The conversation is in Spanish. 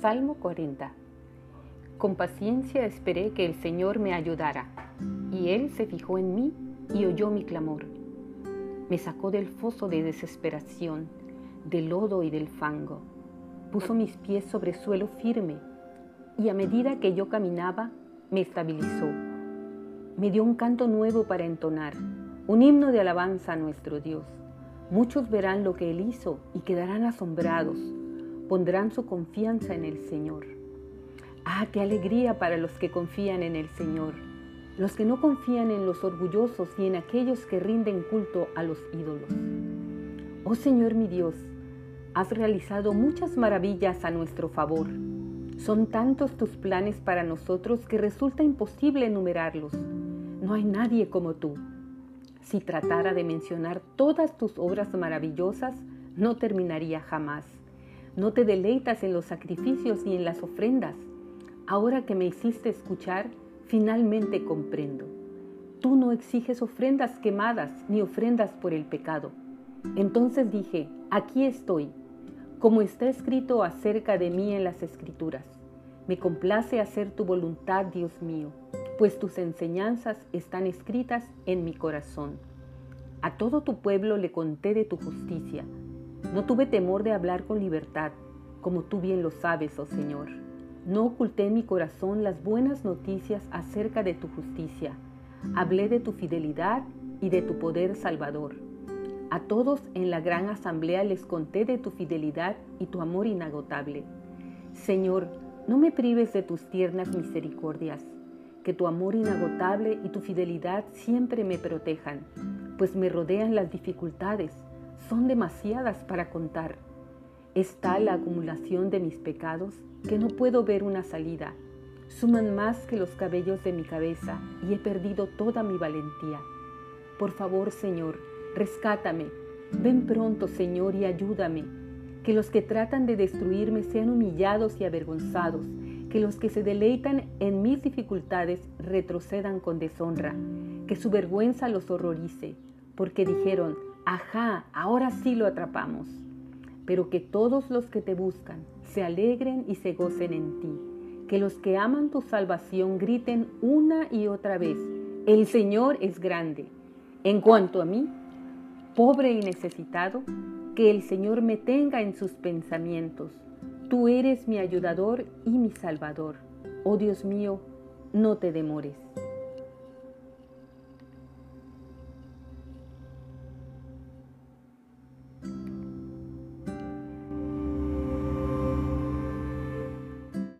Salmo 40. Con paciencia esperé que el Señor me ayudara, y Él se fijó en mí y oyó mi clamor. Me sacó del foso de desesperación, del lodo y del fango. Puso mis pies sobre suelo firme, y a medida que yo caminaba, me estabilizó. Me dio un canto nuevo para entonar, un himno de alabanza a nuestro Dios. Muchos verán lo que Él hizo y quedarán asombrados pondrán su confianza en el Señor. Ah, qué alegría para los que confían en el Señor, los que no confían en los orgullosos y en aquellos que rinden culto a los ídolos. Oh Señor mi Dios, has realizado muchas maravillas a nuestro favor. Son tantos tus planes para nosotros que resulta imposible enumerarlos. No hay nadie como tú. Si tratara de mencionar todas tus obras maravillosas, no terminaría jamás. No te deleitas en los sacrificios ni en las ofrendas. Ahora que me hiciste escuchar, finalmente comprendo. Tú no exiges ofrendas quemadas ni ofrendas por el pecado. Entonces dije, aquí estoy, como está escrito acerca de mí en las escrituras. Me complace hacer tu voluntad, Dios mío, pues tus enseñanzas están escritas en mi corazón. A todo tu pueblo le conté de tu justicia no tuve temor de hablar con libertad, como tú bien lo sabes, oh Señor. No oculté en mi corazón las buenas noticias acerca de tu justicia. Hablé de tu fidelidad y de tu poder salvador. A todos en la gran asamblea les conté de tu fidelidad y tu amor inagotable. Señor, no me prives de tus tiernas misericordias, que tu amor inagotable y tu fidelidad siempre me protejan, pues me rodean las dificultades son demasiadas para contar. Está la acumulación de mis pecados que no puedo ver una salida. Suman más que los cabellos de mi cabeza y he perdido toda mi valentía. Por favor, Señor, rescátame. Ven pronto, Señor, y ayúdame. Que los que tratan de destruirme sean humillados y avergonzados. Que los que se deleitan en mis dificultades retrocedan con deshonra. Que su vergüenza los horrorice, porque dijeron, ajá, ahora sí lo atrapamos. Pero que todos los que te buscan se alegren y se gocen en ti. Que los que aman tu salvación griten una y otra vez, el Señor es grande. En cuanto a mí, pobre y necesitado, que el Señor me tenga en sus pensamientos. Tú eres mi ayudador y mi salvador. Oh Dios mío, no te demores.